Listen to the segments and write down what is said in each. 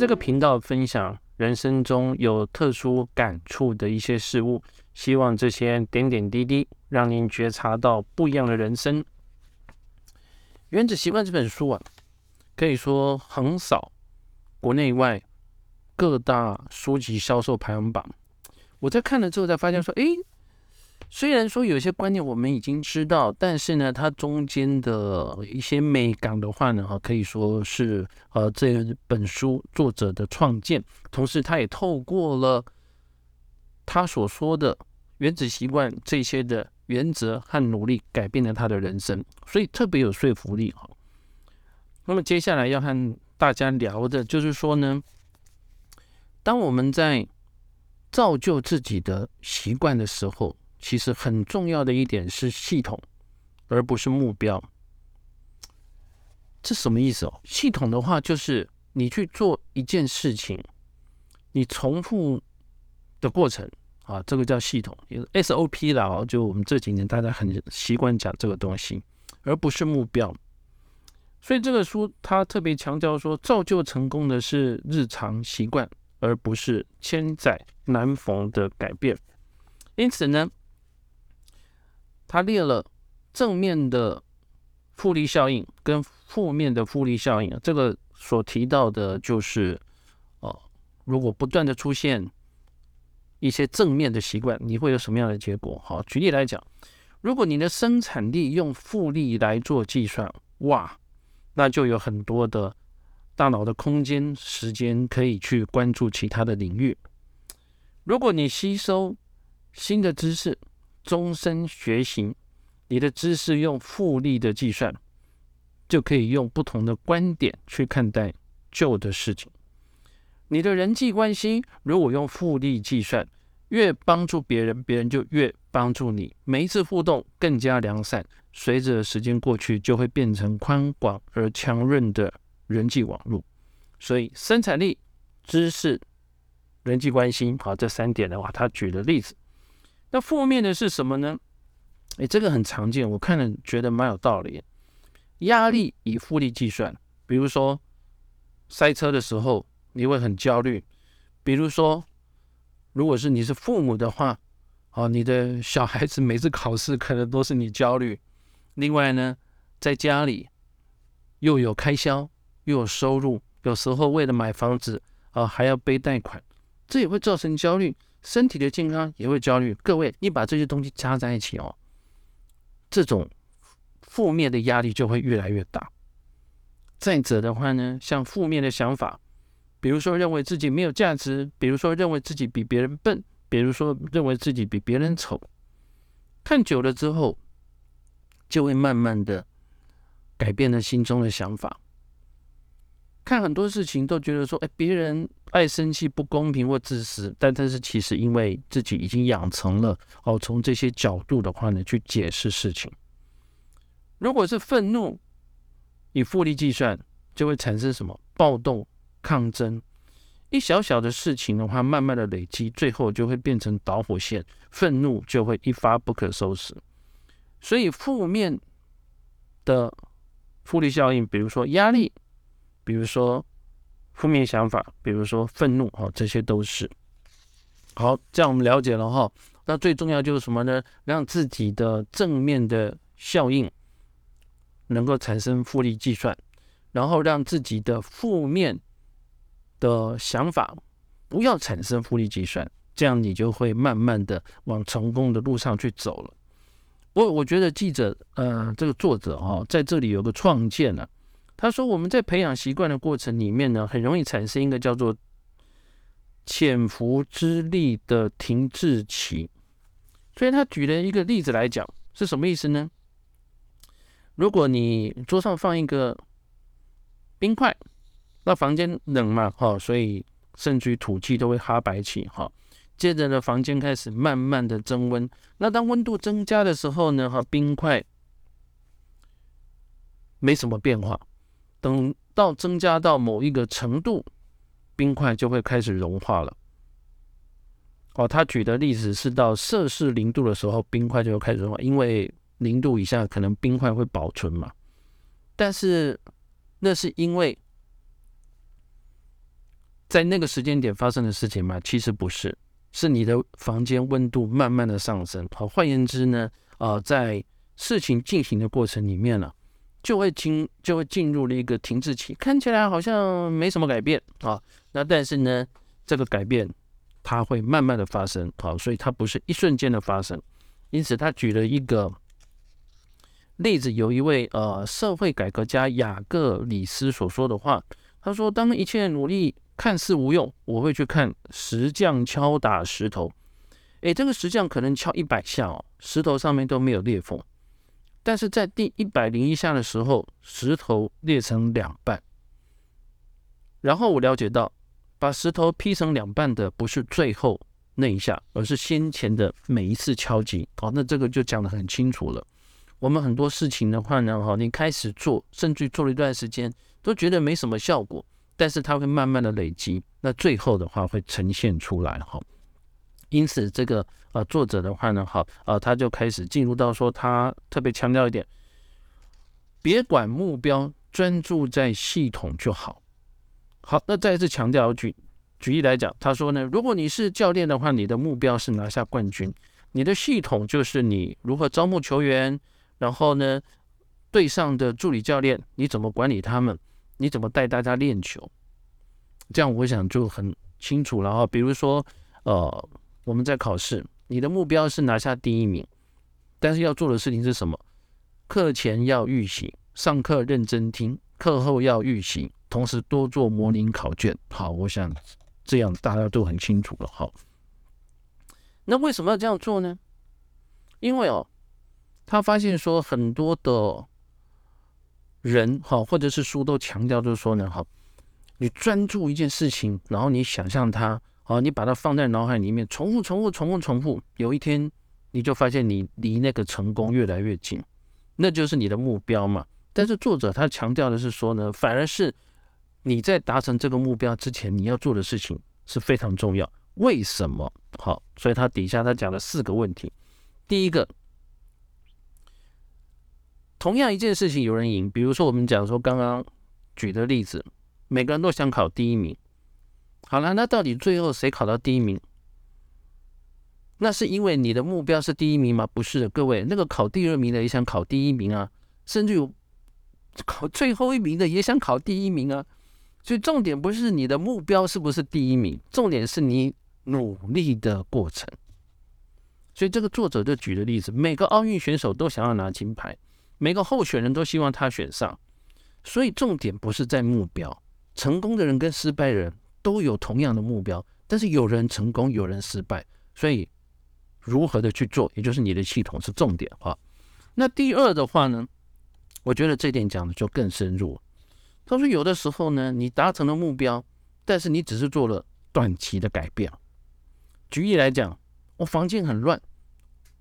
这个频道分享人生中有特殊感触的一些事物，希望这些点点滴滴让您觉察到不一样的人生。《原子习惯》这本书啊，可以说横扫国内外各大书籍销售排行榜。我在看了之后才发现说，诶。虽然说有些观念我们已经知道，但是呢，它中间的一些美感的话呢，哈，可以说是呃这本书作者的创建，同时他也透过了他所说的原子习惯这些的原则和努力，改变了他的人生，所以特别有说服力哈。那么接下来要和大家聊的就是说呢，当我们在造就自己的习惯的时候。其实很重要的一点是系统，而不是目标。这什么意思哦？系统的话，就是你去做一件事情，你重复的过程啊，这个叫系统，SOP 啦。哦，就我们这几年大家很习惯讲这个东西，而不是目标。所以这个书它特别强调说，造就成功的是日常习惯，而不是千载难逢的改变。因此呢。他列了正面的复利效应跟负面的复利效应，这个所提到的就是，哦，如果不断的出现一些正面的习惯，你会有什么样的结果？好，举例来讲，如果你的生产力用复利来做计算，哇，那就有很多的大脑的空间、时间可以去关注其他的领域。如果你吸收新的知识，终身学习，你的知识用复利的计算，就可以用不同的观点去看待旧的事情。你的人际关系如果用复利计算，越帮助别人，别人就越帮助你。每一次互动更加良善，随着时间过去，就会变成宽广而强韧的人际网络。所以，生产力、知识、人际关系，好，这三点的话，他举的例子。那负面的是什么呢？哎，这个很常见，我看了觉得蛮有道理。压力以复利计算，比如说塞车的时候你会很焦虑；比如说，如果是你是父母的话，哦，你的小孩子每次考试可能都是你焦虑。另外呢，在家里又有开销又有收入，有时候为了买房子啊还要背贷款，这也会造成焦虑。身体的健康也会焦虑，各位，你把这些东西加在一起哦，这种负面的压力就会越来越大。再者的话呢，像负面的想法，比如说认为自己没有价值，比如说认为自己比别人笨，比如说认为自己比别人丑，看久了之后，就会慢慢的改变了心中的想法。看很多事情都觉得说，哎，别人爱生气、不公平或自私，但但是其实因为自己已经养成了哦，从这些角度的话呢，去解释事情。如果是愤怒，以复利计算，就会产生什么暴动、抗争。一小小的事情的话，慢慢的累积，最后就会变成导火线，愤怒就会一发不可收拾。所以负面的复利效应，比如说压力。比如说负面想法，比如说愤怒，哈，这些都是好。这样我们了解了哈。那最重要就是什么呢？让自己的正面的效应能够产生复利计算，然后让自己的负面的想法不要产生复利计算，这样你就会慢慢的往成功的路上去走了。我我觉得记者，呃，这个作者哈，在这里有个创建呢。他说：“我们在培养习惯的过程里面呢，很容易产生一个叫做潜伏之力的停滞期。所以他举了一个例子来讲，是什么意思呢？如果你桌上放一个冰块，那房间冷嘛，哈，所以甚至于土气都会哈白气，哈。接着呢，房间开始慢慢的增温。那当温度增加的时候呢，哈，冰块没什么变化。”等到增加到某一个程度，冰块就会开始融化了。哦，他举的例子是到摄氏零度的时候，冰块就会开始融化，因为零度以下可能冰块会保存嘛。但是那是因为在那个时间点发生的事情吗？其实不是，是你的房间温度慢慢的上升。好，换言之呢，呃，在事情进行的过程里面呢，就会进就会进入了一个停滞期，看起来好像没什么改变啊。那但是呢，这个改变它会慢慢的发生，好，所以它不是一瞬间的发生。因此，他举了一个例子，有一位呃社会改革家雅各里斯所说的话，他说：“当一切努力看似无用，我会去看石匠敲打石头。诶，这个石匠可能敲一百下哦，石头上面都没有裂缝。”但是在第一百零一下的时候，石头裂成两半。然后我了解到，把石头劈成两半的不是最后那一下，而是先前的每一次敲击。好，那这个就讲得很清楚了。我们很多事情的话呢，哈，你开始做，甚至做了一段时间，都觉得没什么效果，但是它会慢慢的累积，那最后的话会呈现出来，哈。因此，这个呃作者的话呢，好，呃，他就开始进入到说，他特别强调一点，别管目标，专注在系统就好。好，那再一次强调，举举例来讲，他说呢，如果你是教练的话，你的目标是拿下冠军，你的系统就是你如何招募球员，然后呢，队上的助理教练你怎么管理他们，你怎么带大家练球，这样我想就很清楚了哈。比如说，呃。我们在考试，你的目标是拿下第一名，但是要做的事情是什么？课前要预习，上课认真听，课后要预习，同时多做模拟考卷。好，我想这样大家都很清楚了。好，那为什么要这样做呢？因为哦，他发现说很多的人哈，或者是书都强调就是说呢，好，你专注一件事情，然后你想象它。好，你把它放在脑海里面，重复、重复、重复、重复，有一天你就发现你离那个成功越来越近，那就是你的目标嘛。但是作者他强调的是说呢，反而是你在达成这个目标之前，你要做的事情是非常重要。为什么？好，所以他底下他讲了四个问题。第一个，同样一件事情有人赢，比如说我们讲说刚刚举的例子，每个人都想考第一名。好了，那到底最后谁考到第一名？那是因为你的目标是第一名吗？不是的，各位，那个考第二名的也想考第一名啊，甚至有考最后一名的也想考第一名啊。所以重点不是你的目标是不是第一名，重点是你努力的过程。所以这个作者就举的例子，每个奥运选手都想要拿金牌，每个候选人都希望他选上。所以重点不是在目标，成功的人跟失败人。都有同样的目标，但是有人成功，有人失败，所以如何的去做，也就是你的系统是重点哈。那第二的话呢，我觉得这点讲的就更深入。他说有的时候呢，你达成了目标，但是你只是做了短期的改变。举例来讲，我房间很乱，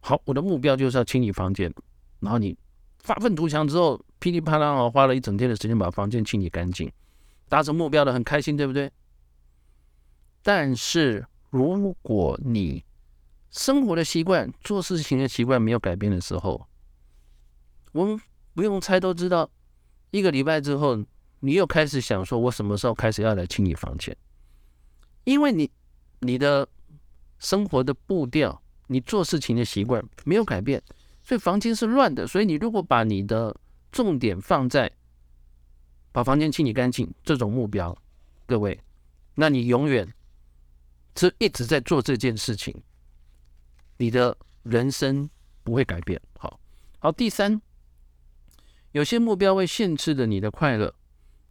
好，我的目标就是要清理房间，然后你发愤图强之后，噼里啪啦啊，花了一整天的时间把房间清理干净，达成目标的很开心，对不对？但是，如果你生活的习惯、做事情的习惯没有改变的时候，我们不用猜都知道，一个礼拜之后，你又开始想说，我什么时候开始要来清理房间？因为你你的生活的步调、你做事情的习惯没有改变，所以房间是乱的。所以你如果把你的重点放在把房间清理干净这种目标，各位，那你永远。是一直在做这件事情，你的人生不会改变。好，好，第三，有些目标会限制了你的快乐，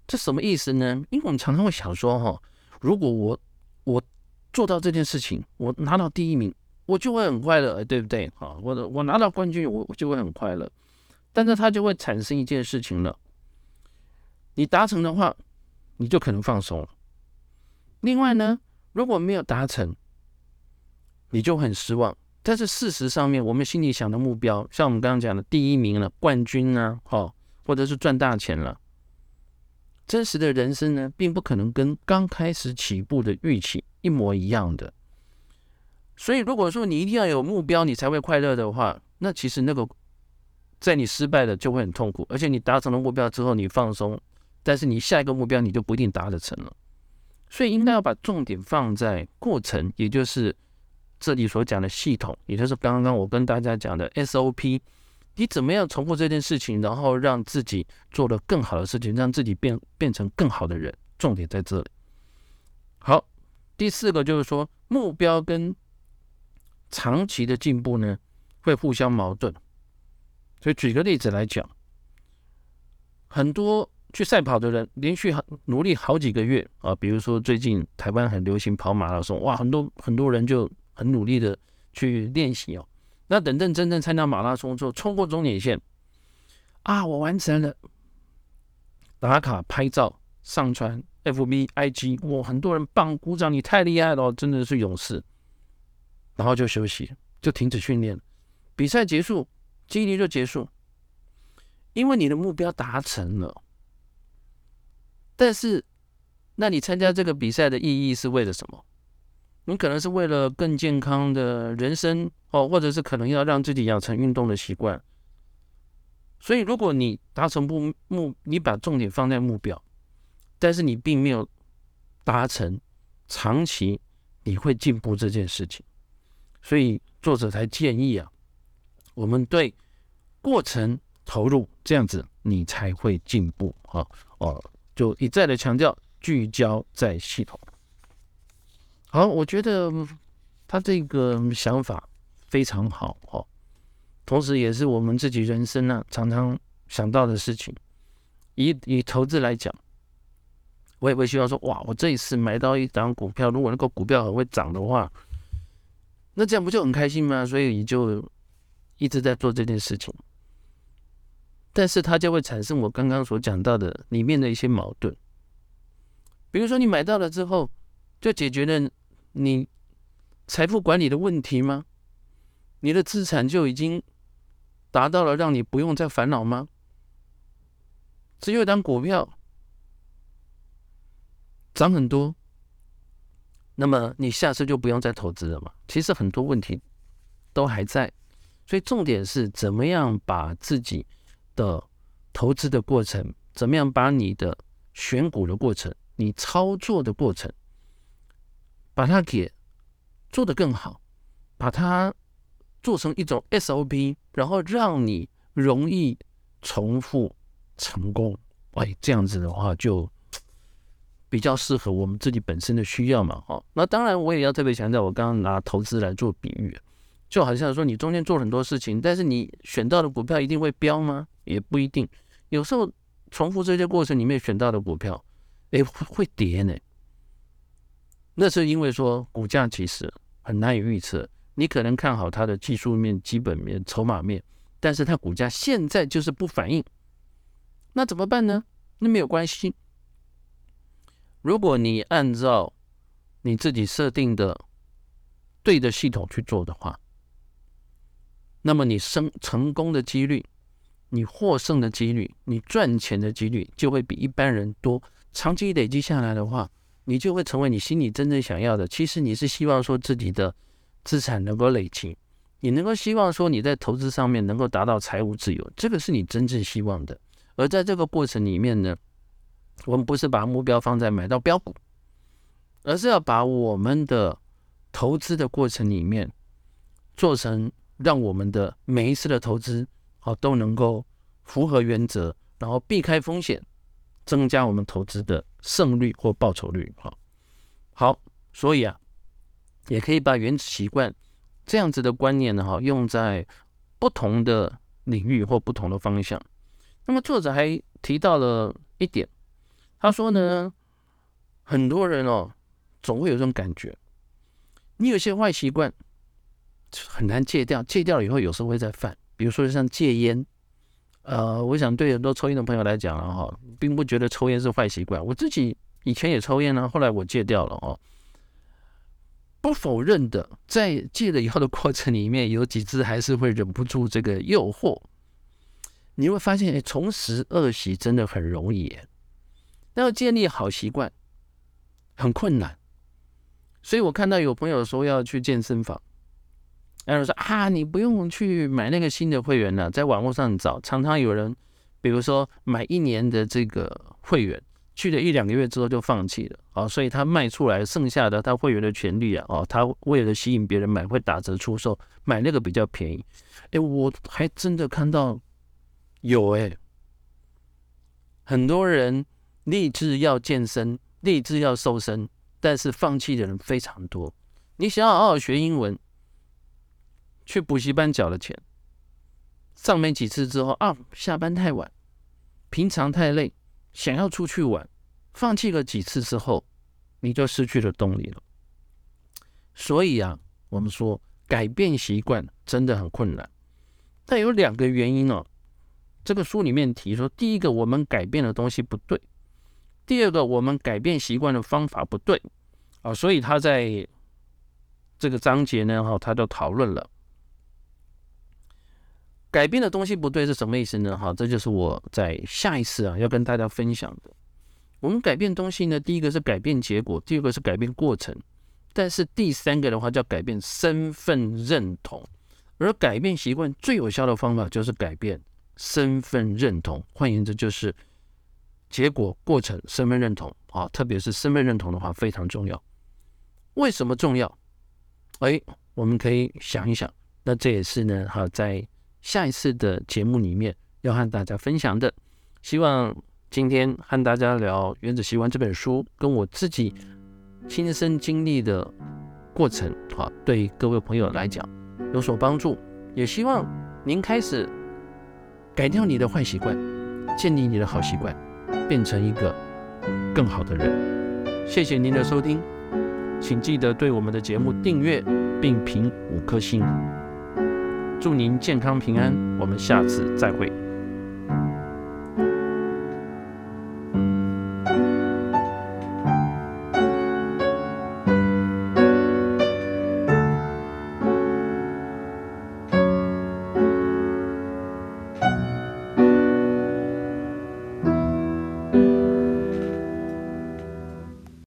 这什么意思呢？因为我们常常会想说，哈，如果我我做到这件事情，我拿到第一名，我就会很快乐，对不对？好，我我拿到冠军，我就会很快乐。但是它就会产生一件事情了，你达成的话，你就可能放松。另外呢？如果没有达成，你就很失望。但是事实上面，我们心里想的目标，像我们刚刚讲的第一名了、冠军啊，好，或者是赚大钱了，真实的人生呢，并不可能跟刚开始起步的预期一模一样的。所以，如果说你一定要有目标，你才会快乐的话，那其实那个在你失败了就会很痛苦，而且你达成了目标之后，你放松，但是你下一个目标你就不一定达得成了。所以应该要把重点放在过程，也就是这里所讲的系统，也就是刚刚我跟大家讲的 SOP。你怎么样重复这件事情，然后让自己做了更好的事情，让自己变变成更好的人？重点在这里。好，第四个就是说，目标跟长期的进步呢，会互相矛盾。所以举个例子来讲，很多去赛跑的人，连续很努力好几个月啊，比如说最近台湾很流行跑马拉松，哇，很多很多人就很努力的去练习哦。那等等真正参加马拉松之后，冲过终点线啊，我完成了，打卡拍照上传 FB IG，哇，很多人棒鼓掌，你太厉害了，真的是勇士。然后就休息，就停止训练，比赛结束，激励就结束，因为你的目标达成了。但是，那你参加这个比赛的意义是为了什么？你可能是为了更健康的人生哦，或者是可能要让自己养成运动的习惯。所以，如果你达成目目，你把重点放在目标，但是你并没有达成长期你会进步这件事情，所以作者才建议啊，我们对过程投入，这样子你才会进步啊哦，就一再的强调聚焦在系统。好，我觉得他这个想法非常好哦，同时也是我们自己人生呢常常想到的事情。以以投资来讲，我也会希望说，哇，我这一次买到一档股票，如果那个股票很会涨的话，那这样不就很开心吗？所以你就一直在做这件事情。但是它就会产生我刚刚所讲到的里面的一些矛盾，比如说你买到了之后，就解决了。你财富管理的问题吗？你的资产就已经达到了让你不用再烦恼吗？只有当股票涨很多，那么你下次就不用再投资了嘛？其实很多问题都还在，所以重点是怎么样把自己的投资的过程，怎么样把你的选股的过程，你操作的过程。把它给做得更好，把它做成一种 SOP，然后让你容易重复成功。哎，这样子的话就比较适合我们自己本身的需要嘛。哈，那当然我也要特别强调，我刚刚拿投资来做比喻，就好像说你中间做很多事情，但是你选到的股票一定会飙吗？也不一定。有时候重复这些过程里面选到的股票，哎，会跌呢。那是因为说股价其实很难以预测，你可能看好它的技术面、基本面、筹码面，但是它股价现在就是不反应，那怎么办呢？那没有关系，如果你按照你自己设定的对的系统去做的话，那么你生成功的几率、你获胜的几率、你赚钱的几率就会比一般人多。长期累积下来的话。你就会成为你心里真正想要的。其实你是希望说自己的资产能够累积，你能够希望说你在投资上面能够达到财务自由，这个是你真正希望的。而在这个过程里面呢，我们不是把目标放在买到标股，而是要把我们的投资的过程里面做成让我们的每一次的投资好都能够符合原则，然后避开风险。增加我们投资的胜率或报酬率，哈，好，所以啊，也可以把原子习惯这样子的观念呢，哈，用在不同的领域或不同的方向。那么作者还提到了一点，他说呢，很多人哦，总会有这种感觉，你有些坏习惯很难戒掉，戒掉了以后有时候会再犯，比如说像戒烟。呃，我想对很多抽烟的朋友来讲了哈，并不觉得抽烟是坏习惯。我自己以前也抽烟呢，后来我戒掉了哦。不否认的，在戒了以后的过程里面，有几次还是会忍不住这个诱惑。你会发现，哎，重拾恶习真的很容易，但要建立好习惯很困难。所以我看到有朋友说要去健身房。然后说啊，你不用去买那个新的会员了，在网络上找，常常有人比如说买一年的这个会员，去了一两个月之后就放弃了啊，所以他卖出来剩下的他会员的权利啊，哦，他为了吸引别人买会打折出售，买那个比较便宜。哎，我还真的看到有哎，很多人立志要健身，立志要瘦身，但是放弃的人非常多。你想要好好学英文，去补习班缴了钱。上没几次之后啊，下班太晚，平常太累，想要出去玩，放弃了几次之后，你就失去了动力了。所以啊，我们说改变习惯真的很困难。但有两个原因哦，这个书里面提说，第一个我们改变的东西不对，第二个我们改变习惯的方法不对啊，所以他在这个章节呢，哈，他就讨论了。改变的东西不对是什么意思呢？哈，这就是我在下一次啊要跟大家分享的。我们改变东西呢，第一个是改变结果，第二个是改变过程，但是第三个的话叫改变身份认同。而改变习惯最有效的方法就是改变身份认同。换言之，就是结果、过程、身份认同啊，特别是身份认同的话非常重要。为什么重要？哎，我们可以想一想。那这也是呢，哈，在下一次的节目里面要和大家分享的，希望今天和大家聊《原子习惯》这本书，跟我自己亲身经历的过程，好，对各位朋友来讲有所帮助。也希望您开始改掉你的坏习惯，建立你的好习惯，变成一个更好的人。谢谢您的收听，请记得对我们的节目订阅并评五颗星。祝您健康平安，我们下次再会。